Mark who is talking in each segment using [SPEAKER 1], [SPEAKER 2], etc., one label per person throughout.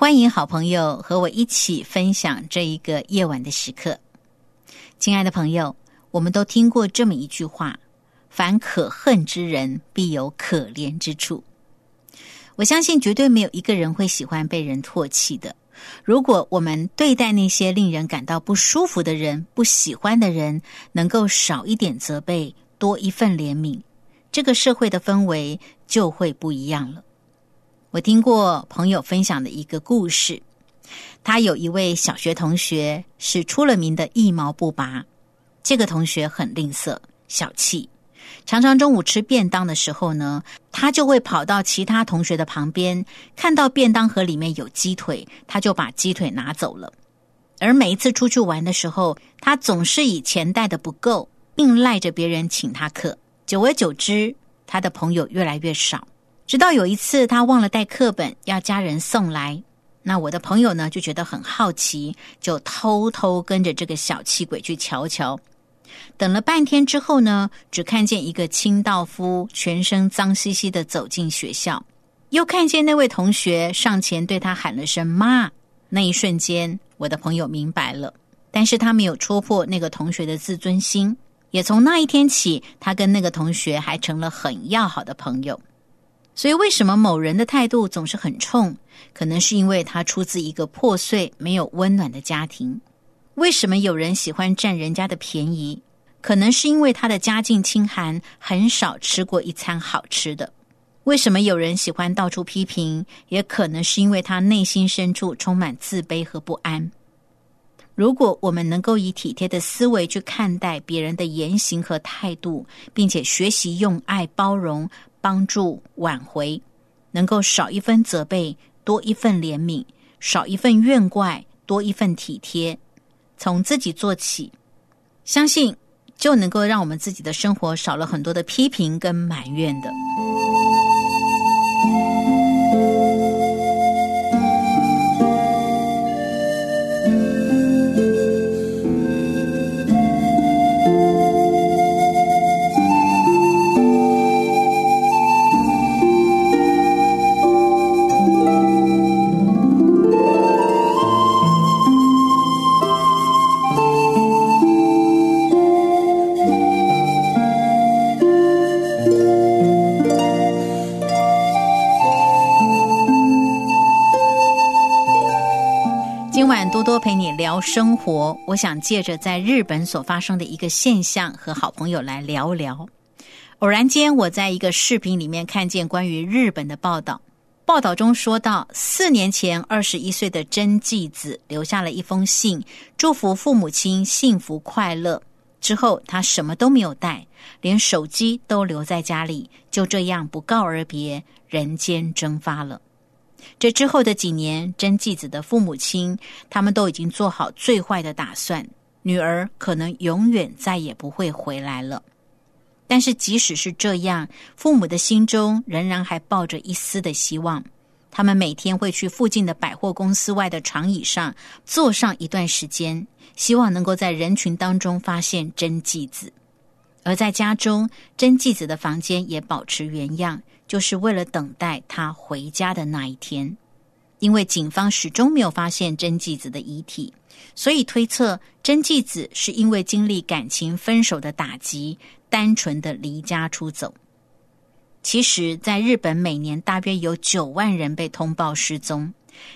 [SPEAKER 1] 欢迎好朋友和我一起分享这一个夜晚的时刻。亲爱的朋友，我们都听过这么一句话：“凡可恨之人，必有可怜之处。”我相信绝对没有一个人会喜欢被人唾弃的。如果我们对待那些令人感到不舒服的人、不喜欢的人，能够少一点责备，多一份怜悯，这个社会的氛围就会不一样了。我听过朋友分享的一个故事，他有一位小学同学是出了名的一毛不拔。这个同学很吝啬、小气，常常中午吃便当的时候呢，他就会跑到其他同学的旁边，看到便当盒里面有鸡腿，他就把鸡腿拿走了。而每一次出去玩的时候，他总是以钱带的不够，并赖着别人请他客。久而久之，他的朋友越来越少。直到有一次，他忘了带课本，要家人送来。那我的朋友呢，就觉得很好奇，就偷偷跟着这个小气鬼去瞧瞧。等了半天之后呢，只看见一个清道夫全身脏兮兮的走进学校，又看见那位同学上前对他喊了声“妈”。那一瞬间，我的朋友明白了，但是他没有戳破那个同学的自尊心。也从那一天起，他跟那个同学还成了很要好的朋友。所以，为什么某人的态度总是很冲？可能是因为他出自一个破碎、没有温暖的家庭。为什么有人喜欢占人家的便宜？可能是因为他的家境清寒，很少吃过一餐好吃的。为什么有人喜欢到处批评？也可能是因为他内心深处充满自卑和不安。如果我们能够以体贴的思维去看待别人的言行和态度，并且学习用爱包容。帮助挽回，能够少一分责备，多一份怜悯；少一份怨怪，多一份体贴。从自己做起，相信就能够让我们自己的生活少了很多的批评跟埋怨的。多陪你聊生活，我想借着在日本所发生的一个现象，和好朋友来聊聊。偶然间，我在一个视频里面看见关于日本的报道。报道中说到，四年前，二十一岁的真纪子留下了一封信，祝福父母亲幸福快乐。之后，他什么都没有带，连手机都留在家里，就这样不告而别，人间蒸发了。这之后的几年，真纪子的父母亲他们都已经做好最坏的打算，女儿可能永远再也不会回来了。但是即使是这样，父母的心中仍然还抱着一丝的希望。他们每天会去附近的百货公司外的长椅上坐上一段时间，希望能够在人群当中发现真纪子。而在家中，真纪子的房间也保持原样。就是为了等待他回家的那一天，因为警方始终没有发现真纪子的遗体，所以推测真纪子是因为经历感情分手的打击，单纯的离家出走。其实，在日本，每年大约有九万人被通报失踪，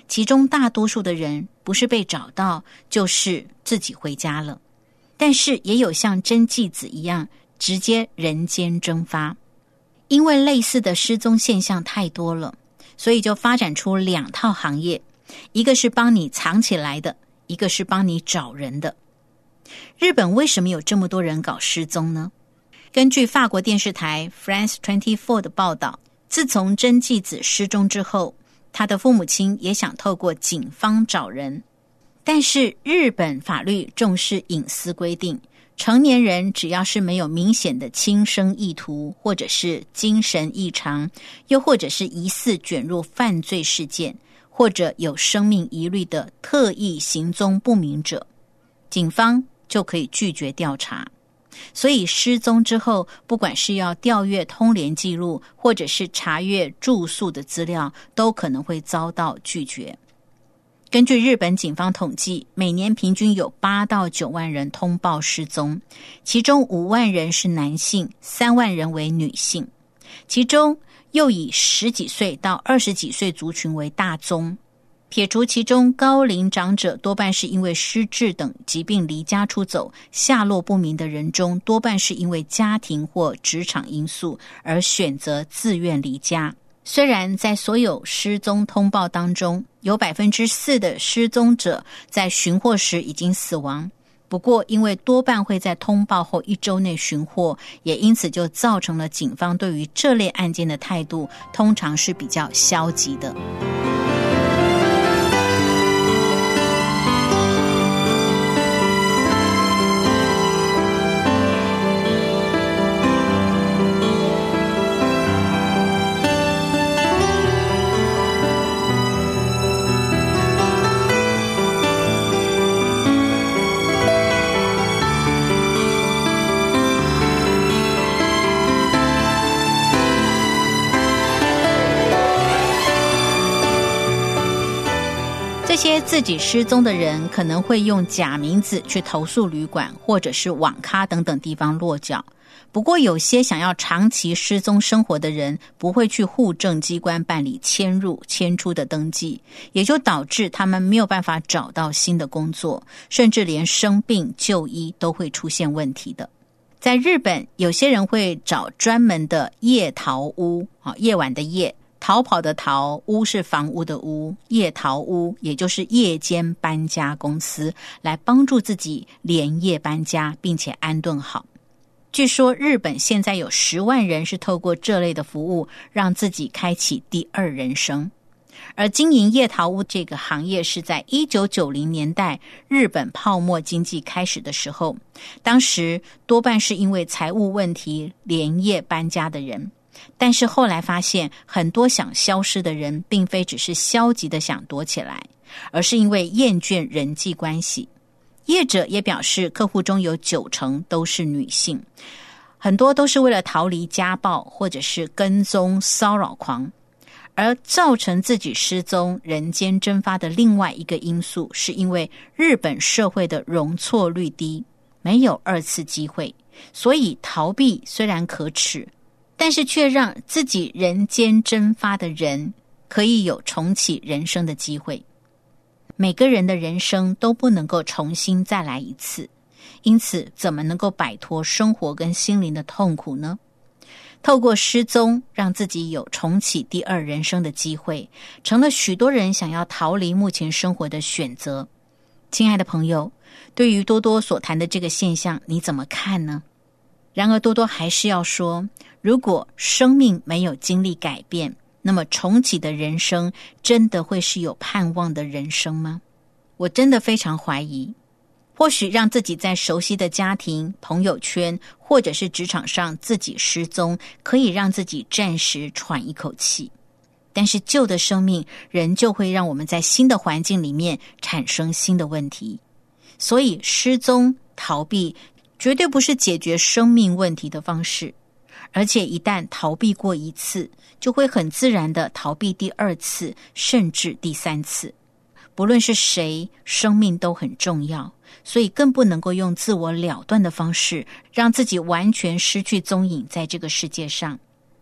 [SPEAKER 1] 其中大多数的人不是被找到，就是自己回家了。但是也有像真纪子一样直接人间蒸发，因为类似的失踪现象太多了，所以就发展出两套行业：一个是帮你藏起来的，一个是帮你找人的。日本为什么有这么多人搞失踪呢？根据法国电视台 France Twenty Four 的报道，自从真纪子失踪之后，他的父母亲也想透过警方找人。但是日本法律重视隐私规定，成年人只要是没有明显的轻生意图，或者是精神异常，又或者是疑似卷入犯罪事件，或者有生命疑虑的特异行踪不明者，警方就可以拒绝调查。所以失踪之后，不管是要调阅通联记录，或者是查阅住宿的资料，都可能会遭到拒绝。根据日本警方统计，每年平均有八到九万人通报失踪，其中五万人是男性，三万人为女性，其中又以十几岁到二十几岁族群为大宗。撇除其中高龄长者多半是因为失智等疾病离家出走，下落不明的人中，多半是因为家庭或职场因素而选择自愿离家。虽然在所有失踪通报当中，有百分之四的失踪者在寻获时已经死亡，不过因为多半会在通报后一周内寻获，也因此就造成了警方对于这类案件的态度通常是比较消极的。这些自己失踪的人可能会用假名字去投诉旅馆，或者是网咖等等地方落脚。不过，有些想要长期失踪生活的人，不会去户政机关办理迁入、迁出的登记，也就导致他们没有办法找到新的工作，甚至连生病就医都会出现问题的。在日本，有些人会找专门的夜逃屋啊，夜晚的夜。逃跑的逃屋是房屋的屋，夜逃屋也就是夜间搬家公司来帮助自己连夜搬家，并且安顿好。据说日本现在有十万人是透过这类的服务，让自己开启第二人生。而经营夜逃屋这个行业是在一九九零年代日本泡沫经济开始的时候，当时多半是因为财务问题连夜搬家的人。但是后来发现，很多想消失的人，并非只是消极的想躲起来，而是因为厌倦人际关系。业者也表示，客户中有九成都是女性，很多都是为了逃离家暴或者是跟踪骚扰狂，而造成自己失踪、人间蒸发的另外一个因素，是因为日本社会的容错率低，没有二次机会，所以逃避虽然可耻。但是却让自己人间蒸发的人可以有重启人生的机会。每个人的人生都不能够重新再来一次，因此怎么能够摆脱生活跟心灵的痛苦呢？透过失踪，让自己有重启第二人生的机会，成了许多人想要逃离目前生活的选择。亲爱的朋友，对于多多所谈的这个现象，你怎么看呢？然而，多多还是要说。如果生命没有经历改变，那么重启的人生真的会是有盼望的人生吗？我真的非常怀疑。或许让自己在熟悉的家庭、朋友圈，或者是职场上自己失踪，可以让自己暂时喘一口气。但是旧的生命仍旧会让我们在新的环境里面产生新的问题。所以失踪逃避绝对不是解决生命问题的方式。而且一旦逃避过一次，就会很自然的逃避第二次，甚至第三次。不论是谁，生命都很重要，所以更不能够用自我了断的方式，让自己完全失去踪影在这个世界上。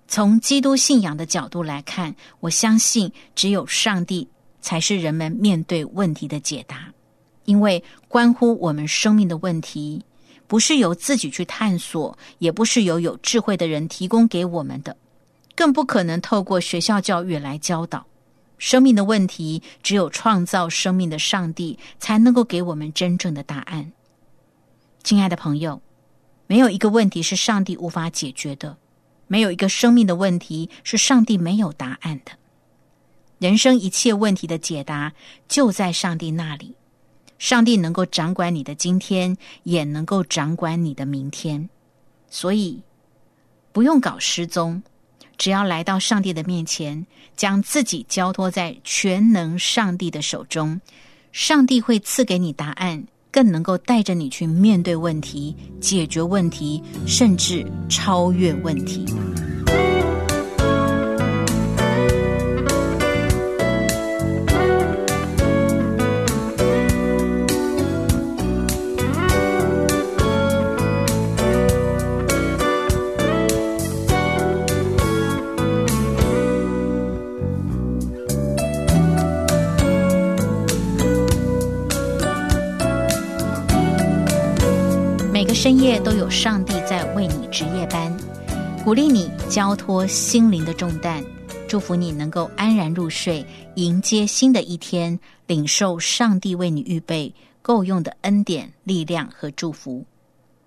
[SPEAKER 1] 从基督信仰的角度来看，我相信只有上帝才是人们面对问题的解答，因为关乎我们生命的问题，不是由自己去探索，也不是由有智慧的人提供给我们的，更不可能透过学校教育来教导。生命的问题，只有创造生命的上帝才能够给我们真正的答案。亲爱的朋友，没有一个问题是上帝无法解决的，没有一个生命的问题是上帝没有答案的。人生一切问题的解答就在上帝那里，上帝能够掌管你的今天，也能够掌管你的明天，所以不用搞失踪。只要来到上帝的面前，将自己交托在全能上帝的手中，上帝会赐给你答案，更能够带着你去面对问题、解决问题，甚至超越问题。深夜都有上帝在为你值夜班，鼓励你交托心灵的重担，祝福你能够安然入睡，迎接新的一天，领受上帝为你预备够用的恩典、力量和祝福。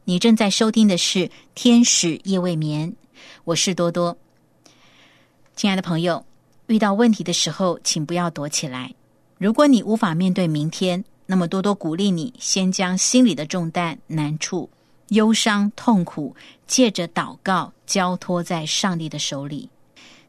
[SPEAKER 1] 你正在收听的是《天使夜未眠》，我是多多。亲爱的朋友，遇到问题的时候，请不要躲起来。如果你无法面对明天，那么多多鼓励你，先将心里的重担、难处。忧伤、痛苦，借着祷告交托在上帝的手里，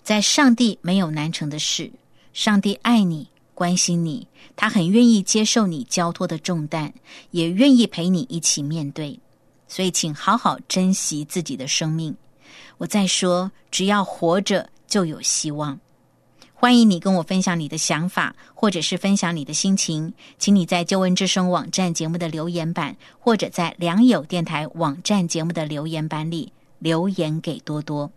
[SPEAKER 1] 在上帝没有难成的事。上帝爱你，关心你，他很愿意接受你交托的重担，也愿意陪你一起面对。所以，请好好珍惜自己的生命。我再说，只要活着，就有希望。欢迎你跟我分享你的想法，或者是分享你的心情，请你在旧闻之声网站节目的留言板，或者在良友电台网站节目的留言板里留言给多多。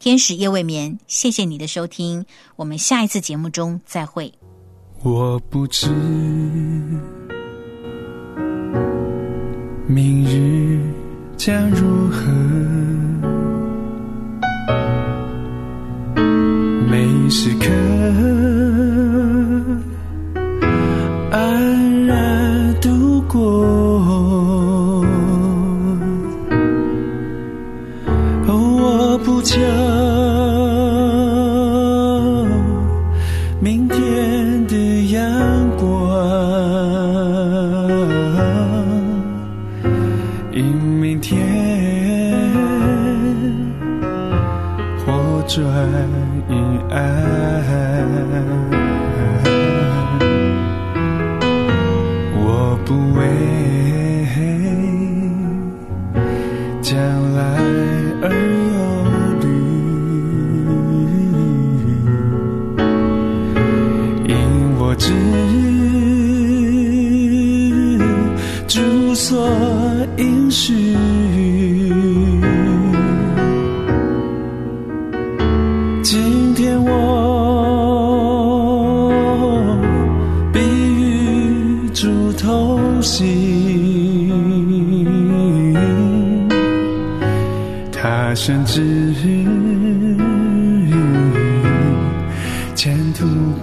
[SPEAKER 1] 天使夜未眠，谢谢你的收听，我们下一次节目中再会。
[SPEAKER 2] 我不知明日将如何。知主所应许。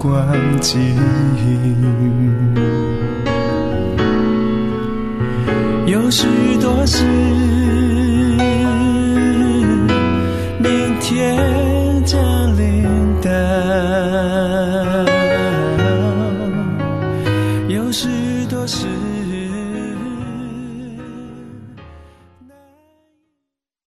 [SPEAKER 2] 光景，有许多事，